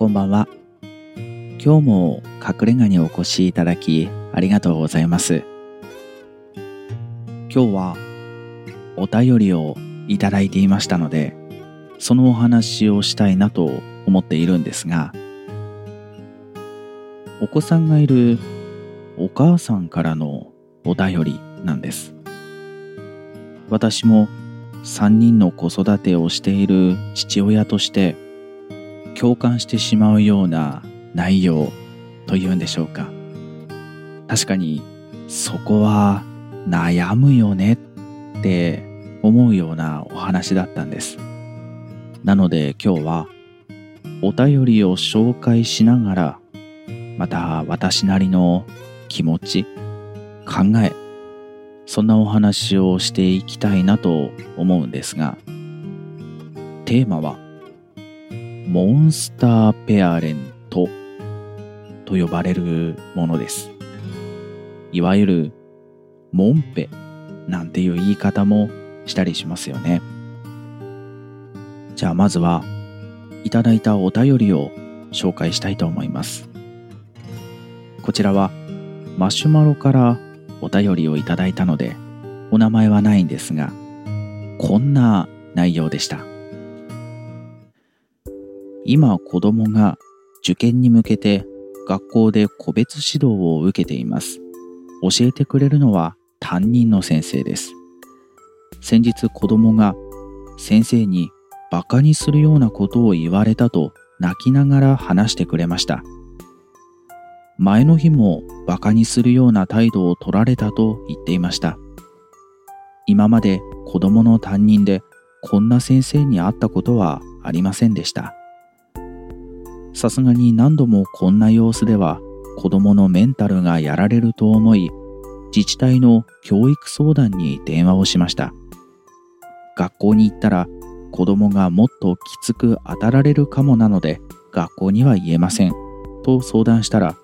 こんばんは。今日も隠れ家にお越しいただきありがとうございます。今日はお便りをいただいていましたので、そのお話をしたいなと思っているんですが、お子さんがいるお母さんからのお便りなんです。私も3人の子育てをしている父親として共感してしまうような内容というんでしょうか。確かにそこは悩むよねって思うようなお話だったんです。なので今日はお便りを紹介しながらまた私なりの気持ち考えそんなお話をしていきたいなと思うんですが、テーマは、モンスターペアレントと呼ばれるものです。いわゆる、モンペなんていう言い方もしたりしますよね。じゃあまずは、いただいたお便りを紹介したいと思います。こちらは、マシュマロからお便りをいただいたので、お名前はないんですが、こんな内容でした。今子供が受験に向けて学校で個別指導を受けています。教えてくれるのは担任の先生です。先日子供が先生に馬鹿にするようなことを言われたと泣きながら話してくれました。前の日も馬鹿にするような態度を取られたと言っていました。今まで子供の担任でこんな先生に会ったことはありませんでした。さすがに何度もこんな様子では子供のメンタルがやられると思い、自治体の教育相談に電話をしました。学校に行ったら子供がもっときつく当たられるかもなので学校には言えませんと相談したら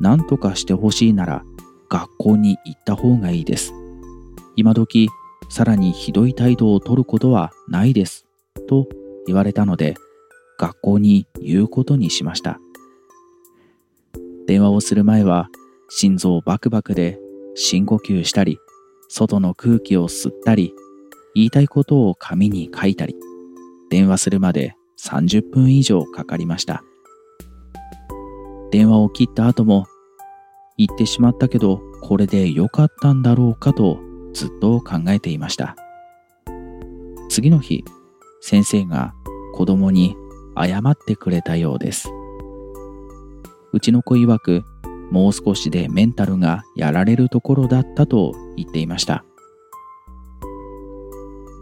何とかしてほしいなら学校に行った方がいいです。今時さらにひどい態度をとることはないです。と言われたので学校に言うことにしました。電話をする前は心臓バクバクで深呼吸したり外の空気を吸ったり言いたいことを紙に書いたり電話するまで30分以上かかりました。電話を切った後も言ってしまったけどこれで良かったんだろうかとずっと考えていました次の日先生が子供に謝ってくれたようですうちの子曰くもう少しでメンタルがやられるところだったと言っていました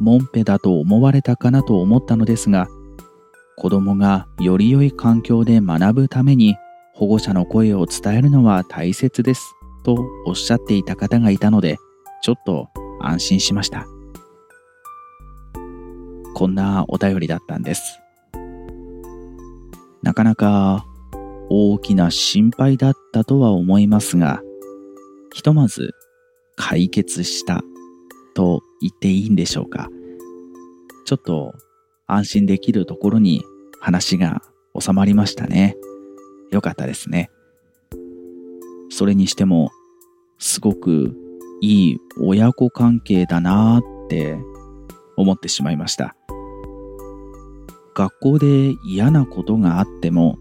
モンペだと思われたかなと思ったのですが子供がより良い環境で学ぶために保護者の声を伝えるのは大切ですとおっしゃっていた方がいたので、ちょっと安心しました。こんなお便りだったんです。なかなか大きな心配だったとは思いますが、ひとまず解決したと言っていいんでしょうか。ちょっと安心できるところに話が収まりましたね。良かったですね。それにしても、すごくいい親子関係だなーって思ってしまいました。学校で嫌なことがあっても、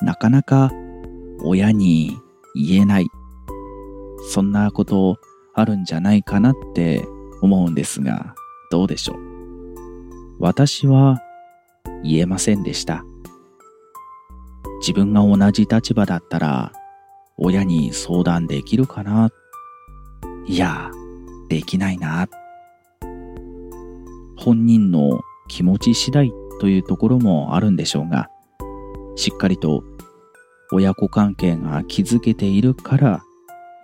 なかなか親に言えない。そんなことあるんじゃないかなって思うんですが、どうでしょう？私は言えませんでした。自分が同じ立場だったら親に相談できるかな？いや、できないな。本人の気持ち次第というところもあるんでしょうが、しっかりと親子関係が築けているから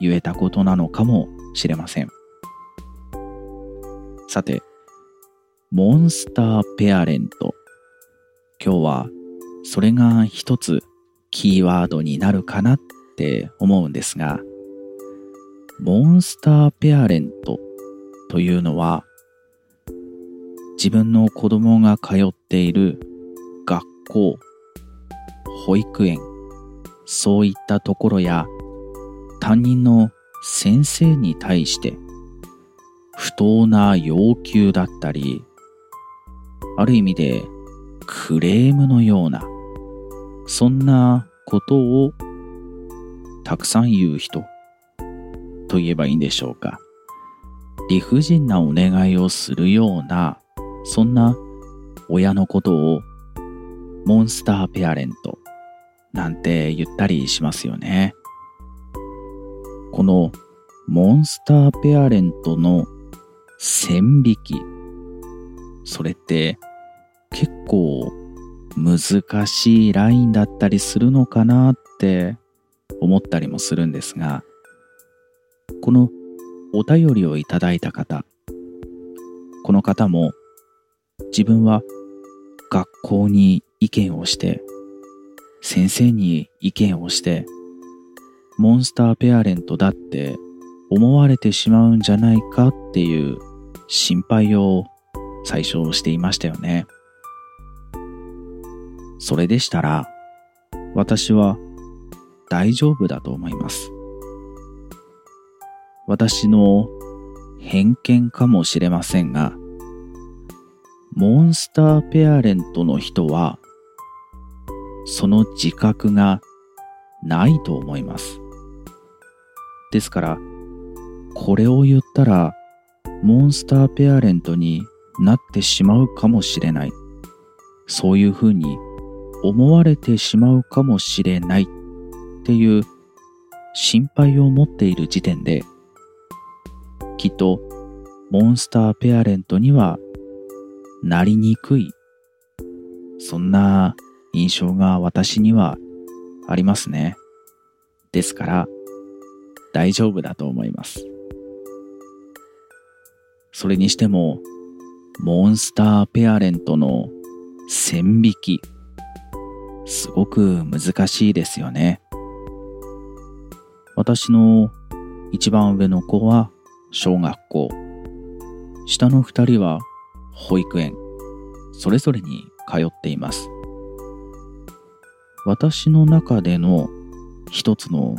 言えたことなのかもしれません。さて、モンスターペアレント。今日はそれが一つキーワードになるかなって思うんですが、モンスターペアレントというのは、自分の子供が通っている学校、保育園、そういったところや担任の先生に対して不当な要求だったり、ある意味でクレームのような、そんなことをたくさん言う人と言えばいいんでしょうか。理不尽なお願いをするような、そんな親のことをモンスターペアレントなんて言ったりしますよね。このモンスターペアレントの線引き。それって結構難しいラインだったりするのかなって思ったりもするんですが、このお便りをいただいた方、この方も自分は学校に意見をして、先生に意見をして、モンスターペアレントだって思われてしまうんじゃないかっていう心配を最初していましたよね。それでしたら、私は大丈夫だと思います。私の偏見かもしれませんが、モンスターペアレントの人は、その自覚がないと思います。ですから、これを言ったら、モンスターペアレントになってしまうかもしれない。そういうふうに思われてしまうかもしれないっていう心配を持っている時点で、きっとモンスターペアレントにはなりにくい、そんな印象が私にはありますね。ですから大丈夫だと思います。それにしても、モンスターペアレントの線引き、すごく難しいですよね。私の一番上の子は小学校、下の二人は保育園、それぞれに通っています。私の中での一つの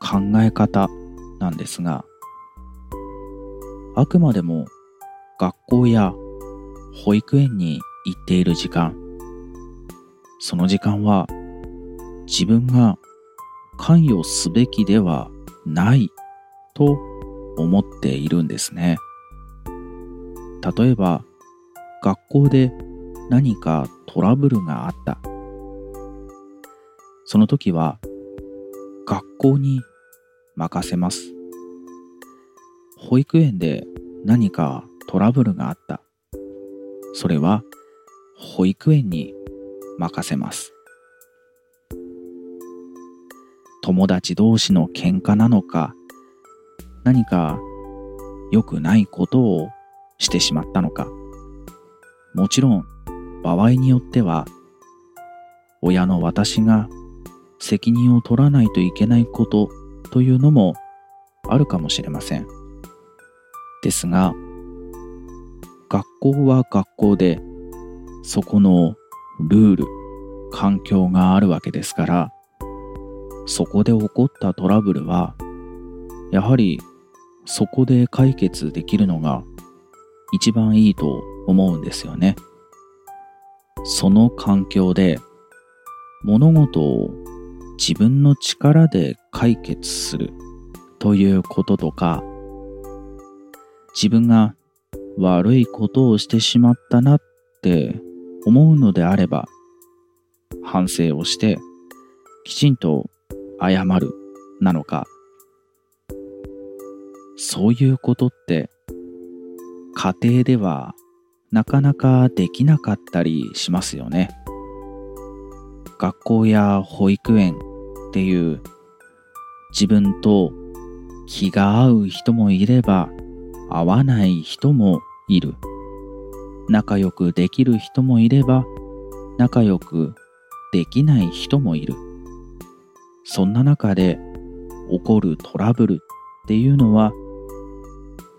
考え方なんですが、あくまでも学校や保育園に行っている時間、その時間は自分が関与すべきではないと思っているんですね。例えば、学校で何かトラブルがあった。その時は学校に任せます。保育園で何かトラブルがあった。それは保育園に任せます。友達同士の喧嘩なのか、何か良くないことをしてしまったのか。もちろん場合によっては親の私が責任を取らないといけないことというのもあるかもしれません。ですが、学校は学校で、そこのルール、環境があるわけですから、そこで起こったトラブルは、やはりそこで解決できるのが一番いいと思うんですよね。その環境で物事を自分の力で解決するということとか自分が悪いことをしてしまったなって思うのであれば反省をしてきちんと謝るなのかそういうことって家庭ではなかなかできなかったりしますよね。学校や保育園っていう自分と気が合う人もいれば合わない人もいる。仲良くできる人もいれば、仲良くできない人もいる。そんな中で起こるトラブルっていうのは、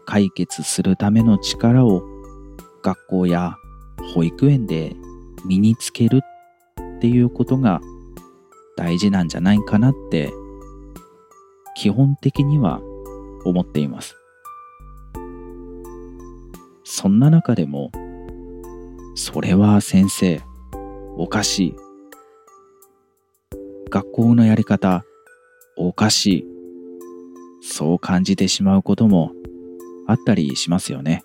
解決するための力を学校や保育園で身につけるっていうことが大事なんじゃないかなって基本的には思っています。そんな中でも、それは先生、おかしい。学校のやり方、おかしい。そう感じてしまうこともあったりしますよね。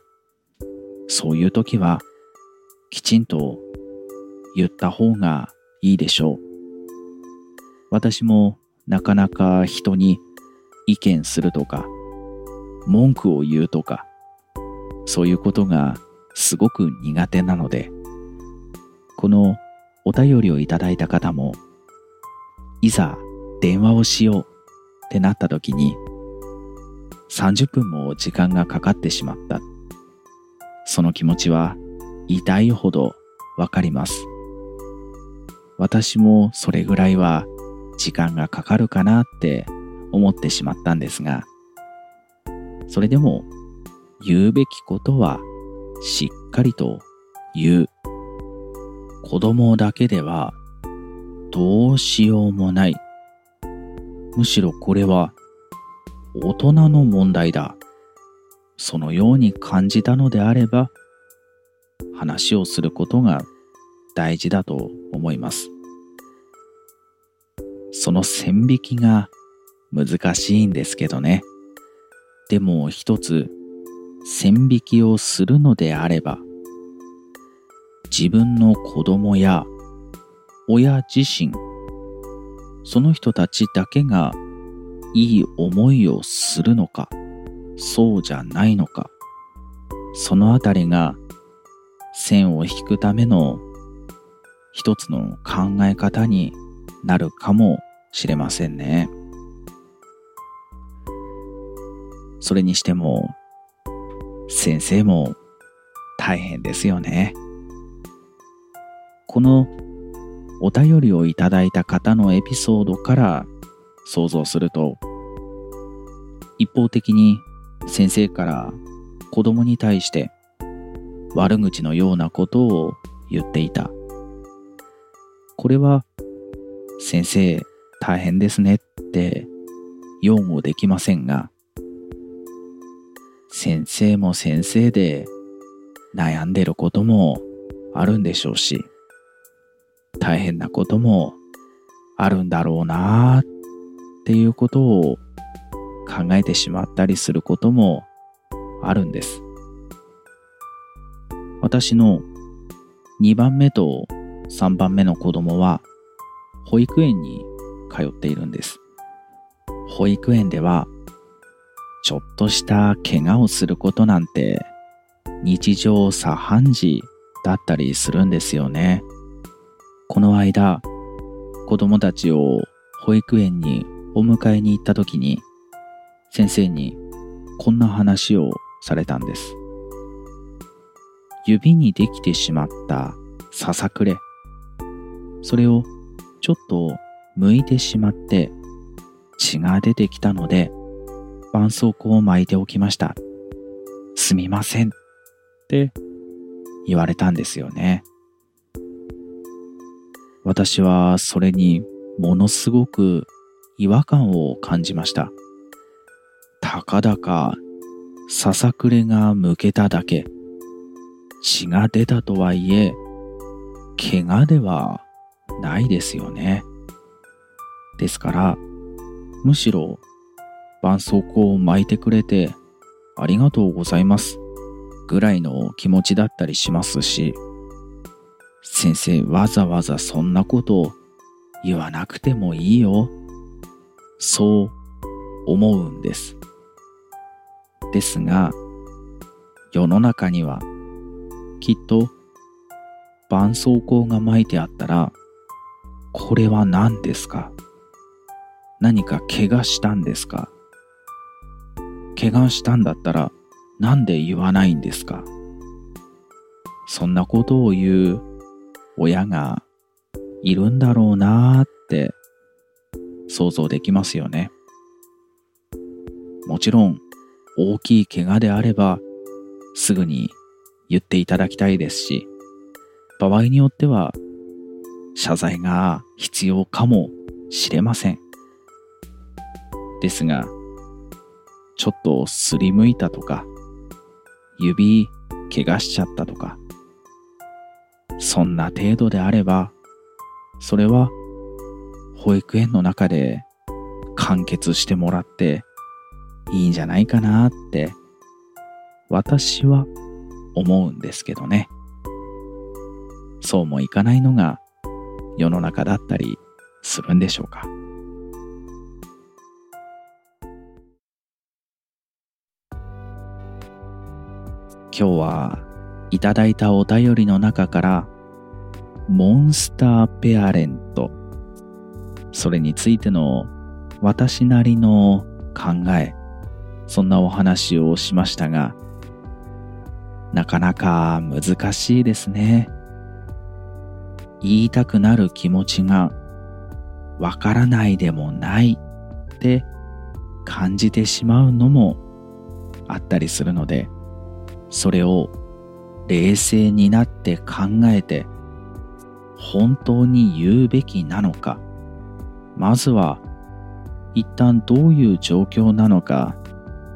そういう時は、きちんと言った方がいいでしょう。私もなかなか人に意見するとか、文句を言うとか、そういうことがすごく苦手なので、このお便りをいただいた方も、いざ電話をしようってなった時に、30分も時間がかかってしまった。その気持ちは痛いほどわかります。私もそれぐらいは時間がかかるかなって思ってしまったんですが、それでも言うべきことはしっかりと言う。子供だけではどうしようもない。むしろこれは大人の問題だ。そのように感じたのであれば話をすることが大事だと思います。その線引きが難しいんですけどね。でも一つ線引きをするのであれば、自分の子供や親自身、その人たちだけがいい思いをするのか、そうじゃないのか、そのあたりが線を引くための一つの考え方になるかもしれませんね。それにしても、先生も大変ですよね。このお便りをいただいた方のエピソードから想像すると、一方的に先生から子供に対して悪口のようなことを言っていた。これは先生大変ですねって擁護できませんが、先生も先生で悩んでることもあるんでしょうし、大変なこともあるんだろうなっていうことを考えてしまったりすることもあるんです。私の2番目と3番目の子供は保育園に通っているんです。保育園ではちょっとした怪我をすることなんて日常茶飯事だったりするんですよね。この間、子供たちを保育園にお迎えに行った時に先生にこんな話をされたんです。指にできてしまったささくれ。それをちょっと剥いてしまって血が出てきたので絆創膏を巻いておきました。すみませんって言われたんですよね。私はそれにものすごく違和感を感じました。かだかささくれが向けただけ、血が出たとはいえ、怪我ではないですよね。ですから、むしろ絆創膏を巻いてくれてありがとうございますぐらいの気持ちだったりしますし、先生わざわざそんなこと言わなくてもいいよ。そう思うんです。ですが、世の中にはきっと絆創膏が巻いてあったら、これは何ですか？何か怪我したんですか？怪我したんだったらなんで言わないんですか？そんなことを言う親がいるんだろうなーって想像できますよね。もちろん大きい怪我であればすぐに言っていただきたいですし、場合によっては謝罪が必要かもしれません。ですが、ちょっとすりむいたとか、指怪我しちゃったとか、そんな程度であれば、それは保育園の中で完結してもらっていいんじゃないかなって私は思うんですけどね。そうもいかないのが世の中だったりするんでしょうか。今日はいただいたお便りの中からモンスターペアレントそれについての私なりの考えそんなお話をしましたがなかなか難しいですね。言いたくなる気持ちがわからないでもないって感じてしまうのもあったりするのでそれを冷静になって考えて本当に言うべきなのかまずは一旦どういう状況なのか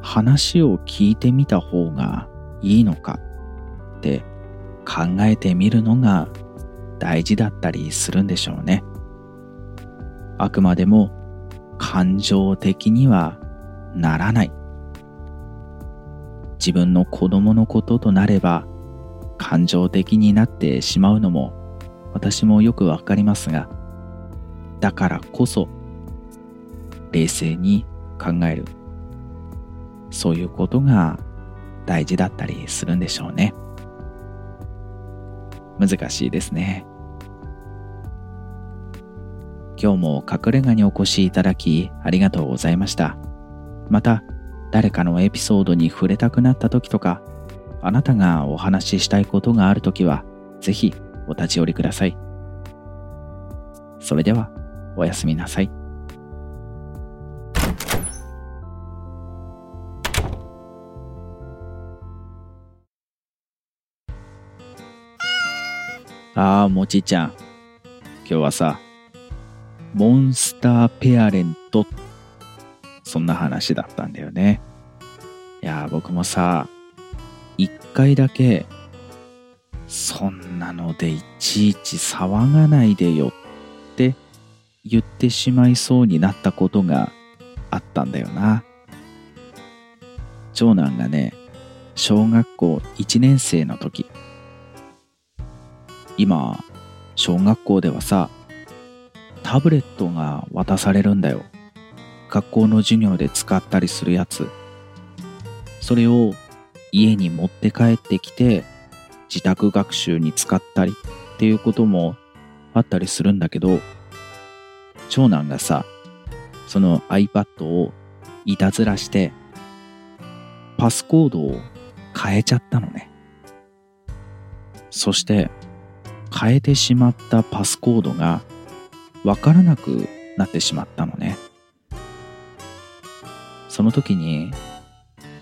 話を聞いてみた方がいいのかって考えてみるのが大事だったりするんでしょうね。あくまでも感情的にはならない。自分の子供のこととなれば感情的になってしまうのも私もよくわかりますがだからこそ冷静に考える。そういうことが大事だったりするんでしょうね難しいですね今日も隠れ家にお越しいただきありがとうございましたまた誰かのエピソードに触れたくなった時とか、あなたがお話ししたいことがある時は、ぜひお立ち寄りください。それでは、おやすみなさい。ああ、もちちゃん。今日はさ、モンスターペアレントそんな話だったんだよね。いや、僕もさ、一回だけ、そんなのでいちいち騒がないでよって言ってしまいそうになったことがあったんだよな。長男がね、小学校1年生の時、今、小学校ではさ、タブレットが渡されるんだよ。学校の授業で使ったりするやつそれを家に持って帰ってきて自宅学習に使ったりっていうこともあったりするんだけど長男がさその iPad をいたずらしてパスコードを変えちゃったのねそして変えてしまったパスコードがわからなくなってしまったのねその時に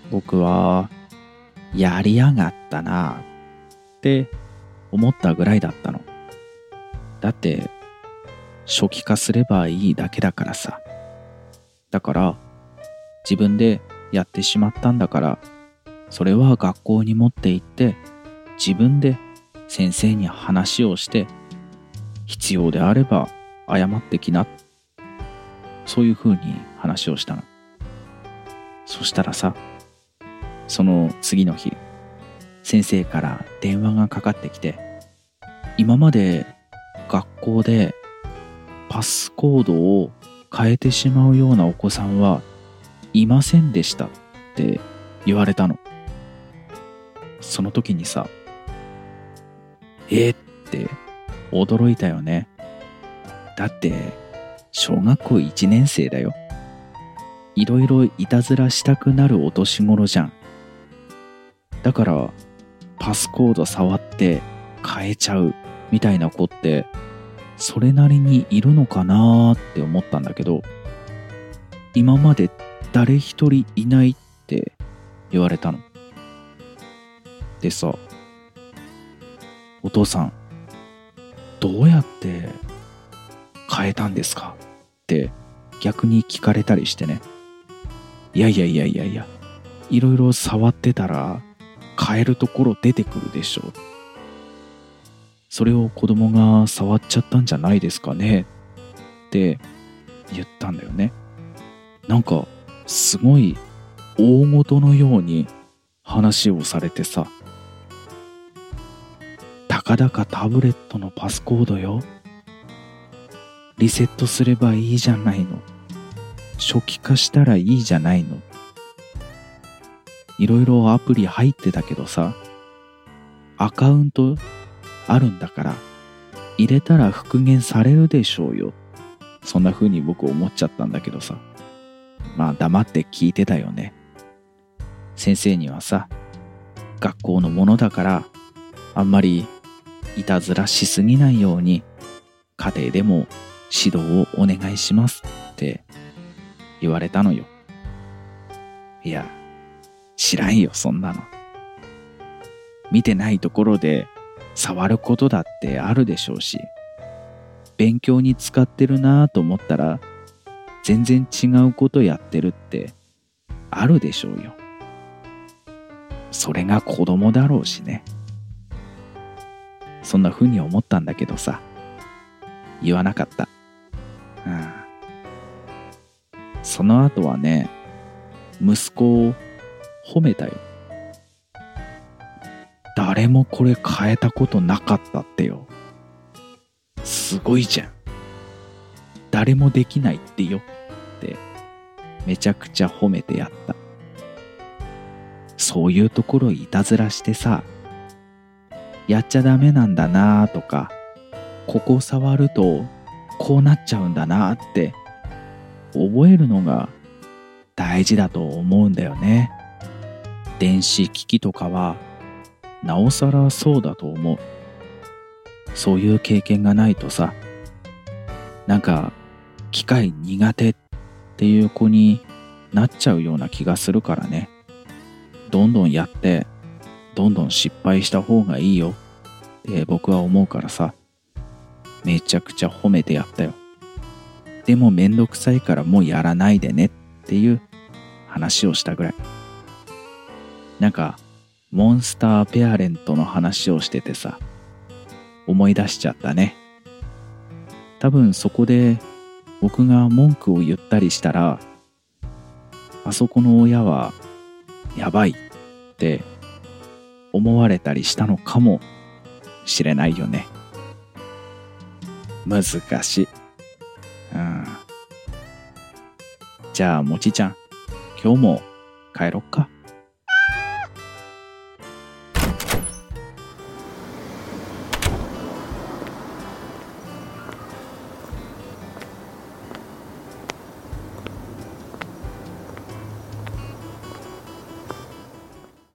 僕はやりやがったなって思ったぐらいだったの。だって初期化すればいいだけだからさ。だから自分でやってしまったんだからそれは学校に持って行って自分で先生に話をして必要であれば謝ってきなそういうふうに話をしたの。そしたらさ、その次の日、先生から電話がかかってきて、今まで学校でパスコードを変えてしまうようなお子さんはいませんでしたって言われたの。その時にさ、えー、って驚いたよね。だって、小学校1年生だよ。いろいろいたずらしたくなるお年頃じゃん。だから、パスコード触って変えちゃうみたいな子って、それなりにいるのかなーって思ったんだけど、今まで誰一人いないって言われたの。でさ、お父さん、どうやって変えたんですかって逆に聞かれたりしてね。いやいやいやいやいや、いろいろ触ってたら変えるところ出てくるでしょう。それを子供が触っちゃったんじゃないですかねって言ったんだよね。なんかすごい大事のように話をされてさ。かだかタブレットのパスコードよ。リセットすればいいじゃないの。初期化したらいいじゃないの。いろいろアプリ入ってたけどさ、アカウントあるんだから、入れたら復元されるでしょうよ。そんな風に僕思っちゃったんだけどさ。まあ黙って聞いてたよね。先生にはさ、学校のものだから、あんまりいたずらしすぎないように、家庭でも指導をお願いしますって言われたのよ。いや、知らんよ、そんなの。見てないところで触ることだってあるでしょうし、勉強に使ってるなぁと思ったら、全然違うことやってるってあるでしょうよ。それが子供だろうしね。そんな風に思ったんだけどさ、言わなかった。その後はね、息子を褒めたよ。誰もこれ変えたことなかったってよ。すごいじゃん。誰もできないってよ。ってめちゃくちゃ褒めてやった。そういうところいたずらしてさ、やっちゃダメなんだなとか、ここ触るとこうなっちゃうんだなって覚えるのが大事だと思うんだよね。電子機器とかはなおさらそうだと思う。そういう経験がないとさ、なんか機械苦手っていう子になっちゃうような気がするからね。どんどんやって、どんどん失敗した方がいいよって僕は思うからさ、めちゃくちゃ褒めてやったよ。でもめんどくさいからもうやらないでねっていう話をしたぐらい。なんか、モンスターペアレントの話をしててさ、思い出しちゃったね。多分そこで僕が文句を言ったりしたら、あそこの親はやばいって思われたりしたのかもしれないよね。難しい。うん。じゃあ、もちちゃん、今日も帰ろっか。